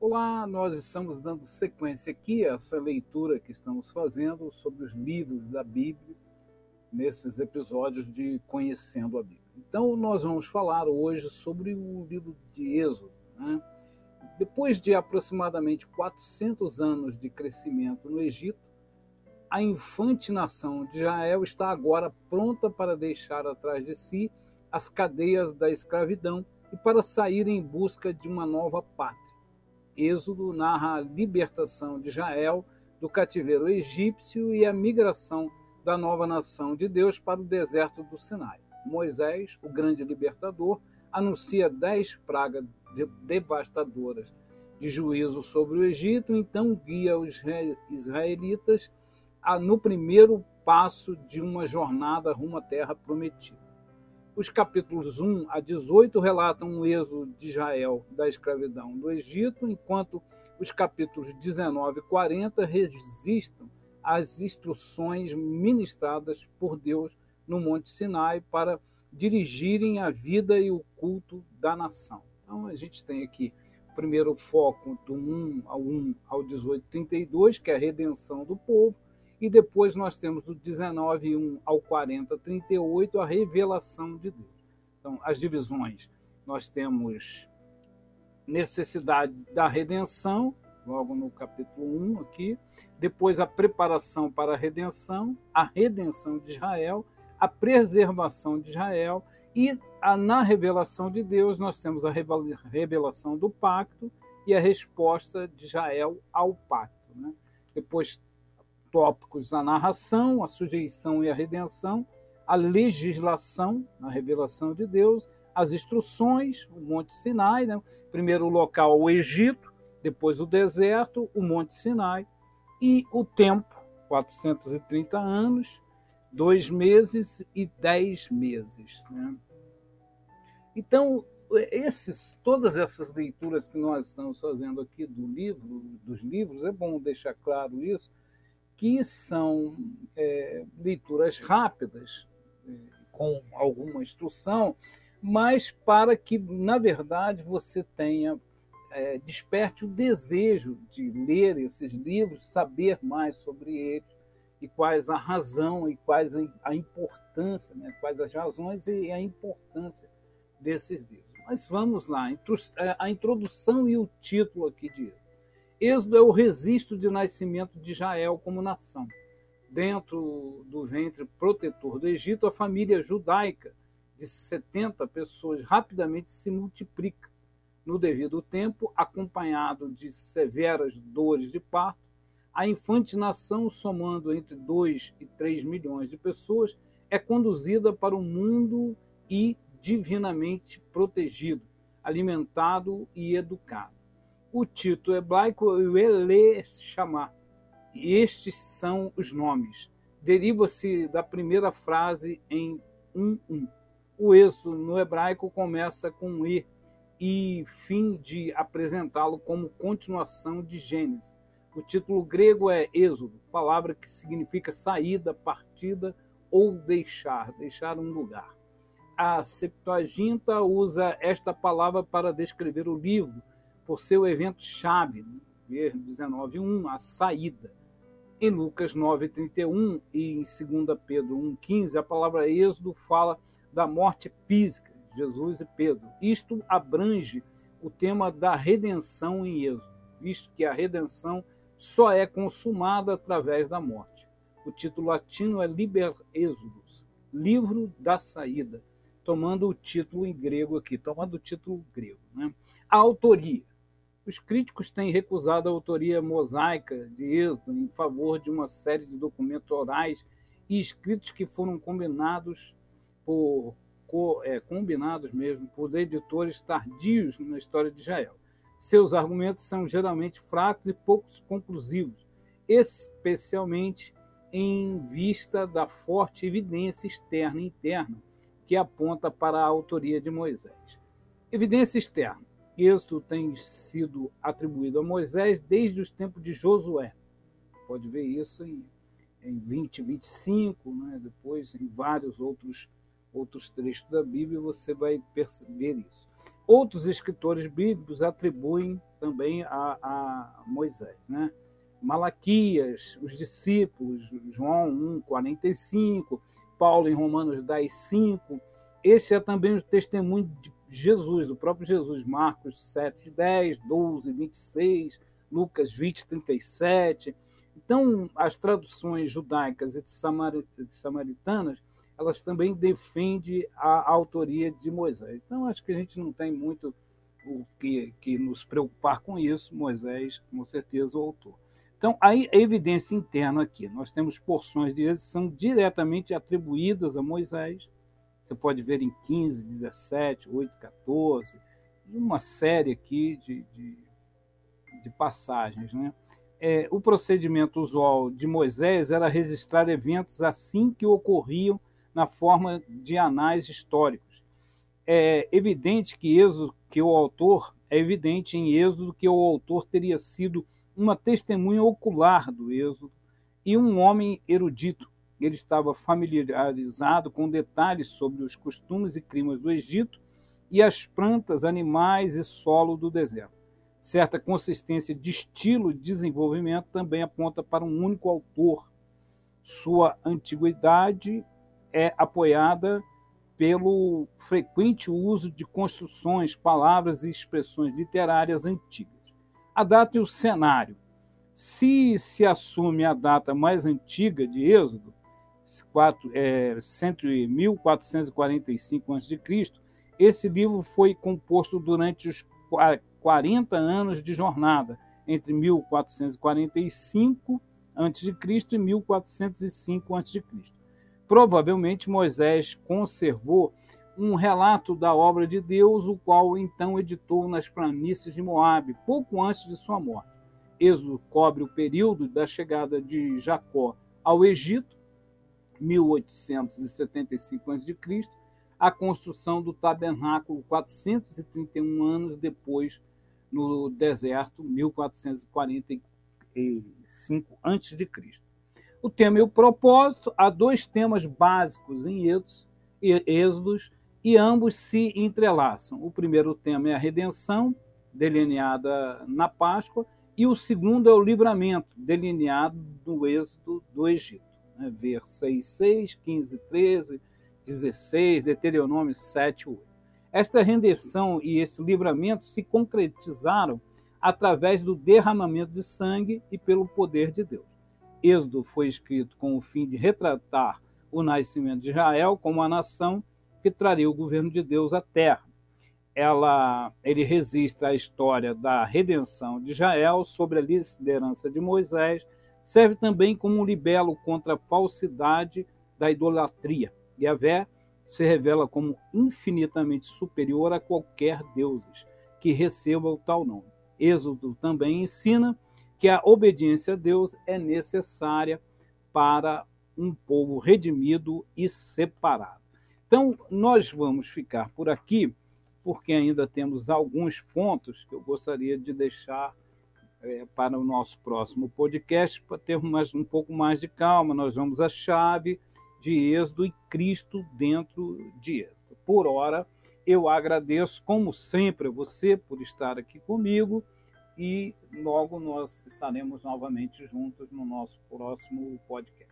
Olá, nós estamos dando sequência aqui a essa leitura que estamos fazendo sobre os livros da Bíblia nesses episódios de Conhecendo a Bíblia. Então, nós vamos falar hoje sobre o livro de Êxodo. Né? Depois de aproximadamente 400 anos de crescimento no Egito, a infante nação de Israel está agora pronta para deixar atrás de si as cadeias da escravidão e para sair em busca de uma nova pátria. Êxodo narra a libertação de Israel do cativeiro egípcio e a migração da nova nação de Deus para o deserto do Sinai. Moisés, o grande libertador, anuncia dez pragas devastadoras de juízo sobre o Egito, então guia os israelitas no primeiro passo de uma jornada rumo à terra prometida. Os capítulos 1 a 18 relatam o êxodo de Israel da escravidão do Egito, enquanto os capítulos 19 e 40 resistem às instruções ministradas por Deus no Monte Sinai para dirigirem a vida e o culto da nação. Então a gente tem aqui o primeiro foco do 1 ao 1 ao 18, 32, que é a redenção do povo, e depois nós temos do 19, 1 ao 40, 38, a revelação de Deus. Então, as divisões, nós temos necessidade da redenção, logo no capítulo 1 aqui, depois a preparação para a redenção, a redenção de Israel, a preservação de Israel e a, na revelação de Deus nós temos a revelação do pacto e a resposta de Israel ao pacto. Né? Depois tópicos a narração, a sujeição e a redenção, a legislação, a revelação de Deus, as instruções, o Monte Sinai, né? primeiro o local, o Egito, depois o deserto, o Monte Sinai, e o tempo, 430 anos, dois meses e dez meses. Né? Então, esses, todas essas leituras que nós estamos fazendo aqui do livro, dos livros, é bom deixar claro isso, que são é, leituras rápidas, é, com alguma instrução, mas para que, na verdade, você tenha, é, desperte o desejo de ler esses livros, saber mais sobre eles, e quais a razão e quais a importância, né? quais as razões e a importância desses livros. Mas vamos lá, é, a introdução e o título aqui de Êxodo é o registro de nascimento de Israel como nação. Dentro do ventre protetor do Egito, a família judaica de 70 pessoas rapidamente se multiplica. No devido tempo, acompanhado de severas dores de parto, a infante nação, somando entre 2 e 3 milhões de pessoas, é conduzida para o mundo e divinamente protegido, alimentado e educado o título hebraico Ele chamar. Estes são os nomes. Deriva-se da primeira frase em 1.1. O êxodo no hebraico começa com E e fim de apresentá-lo como continuação de Gênesis. O título grego é Êxodo, palavra que significa saída, partida ou deixar, deixar um lugar. A Septuaginta usa esta palavra para descrever o livro, por seu evento-chave, né? 19.1, a saída. Em Lucas 9,31 e em 2 Pedro 1,15, a palavra êxodo fala da morte física de Jesus e Pedro. Isto abrange o tema da redenção em êxodo, visto que a redenção só é consumada através da morte. O título latino é Liber Exodus, livro da saída, tomando o título em grego aqui, tomando o título grego. Né? A autoria. Os críticos têm recusado a autoria mosaica de Êxodo em favor de uma série de documentos orais e escritos que foram combinados por é, combinados mesmo por editores tardios na história de Israel. Seus argumentos são geralmente fracos e poucos conclusivos, especialmente em vista da forte evidência externa e interna que aponta para a autoria de Moisés. Evidência externa. Êxodo tem sido atribuído a Moisés desde os tempos de Josué. Pode ver isso em, em 20, 25, né? depois em vários outros, outros trechos da Bíblia você vai perceber isso. Outros escritores bíblicos atribuem também a, a Moisés. Né? Malaquias, os discípulos, João 1, 45, Paulo em Romanos 10, 5. Esse é também o testemunho de Jesus, do próprio Jesus, Marcos 7, 10, 12, 26, Lucas 20, 37. Então, as traduções judaicas e samaritanas, elas também defendem a autoria de Moisés. Então, acho que a gente não tem muito o que, que nos preocupar com isso. Moisés, com certeza, o autor. Então, a evidência interna aqui. Nós temos porções de que são diretamente atribuídas a Moisés. Você pode ver em 15, 17, 8, 14, e uma série aqui de, de, de passagens. Né? É, o procedimento usual de Moisés era registrar eventos assim que ocorriam na forma de anais históricos. É evidente que, Êxodo, que o autor, é evidente em Êxodo que o autor teria sido uma testemunha ocular do êxodo e um homem erudito. Ele estava familiarizado com detalhes sobre os costumes e climas do Egito e as plantas, animais e solo do deserto. Certa consistência de estilo e desenvolvimento também aponta para um único autor. Sua antiguidade é apoiada pelo frequente uso de construções, palavras e expressões literárias antigas a data e o cenário. Se se assume a data mais antiga de Êxodo, 4, é, 1445 a.C., esse livro foi composto durante os 40 anos de jornada, entre 1445 a.C. e 1405 a.C. Provavelmente Moisés conservou um relato da obra de Deus, o qual então editou nas planícies de Moabe, pouco antes de sua morte. Êxodo cobre o período da chegada de Jacó ao Egito, 1875 a.C., a construção do tabernáculo 431 anos depois no deserto, 1445 a.C. O tema e o propósito, há dois temas básicos em Êxodos, e ambos se entrelaçam. O primeiro tema é a redenção, delineada na Páscoa, e o segundo é o livramento, delineado no êxodo do Egito. Né? Ver 6, 6, 15, 13, 16, Deuteronômio 7, 8. Esta redenção e esse livramento se concretizaram através do derramamento de sangue e pelo poder de Deus. Êxodo foi escrito com o fim de retratar o nascimento de Israel como a nação que traria o governo de Deus à terra. Ela, ele registra a história da redenção de Israel sobre a liderança de Moisés, serve também como um libelo contra a falsidade da idolatria. E a Vé se revela como infinitamente superior a qualquer deuses que receba o tal nome. Êxodo também ensina que a obediência a Deus é necessária para um povo redimido e separado. Então, nós vamos ficar por aqui, porque ainda temos alguns pontos que eu gostaria de deixar é, para o nosso próximo podcast, para termos um pouco mais de calma. Nós vamos à chave de Êxodo e Cristo dentro de Êxodo. Por hora, eu agradeço, como sempre, a você por estar aqui comigo e logo nós estaremos novamente juntos no nosso próximo podcast.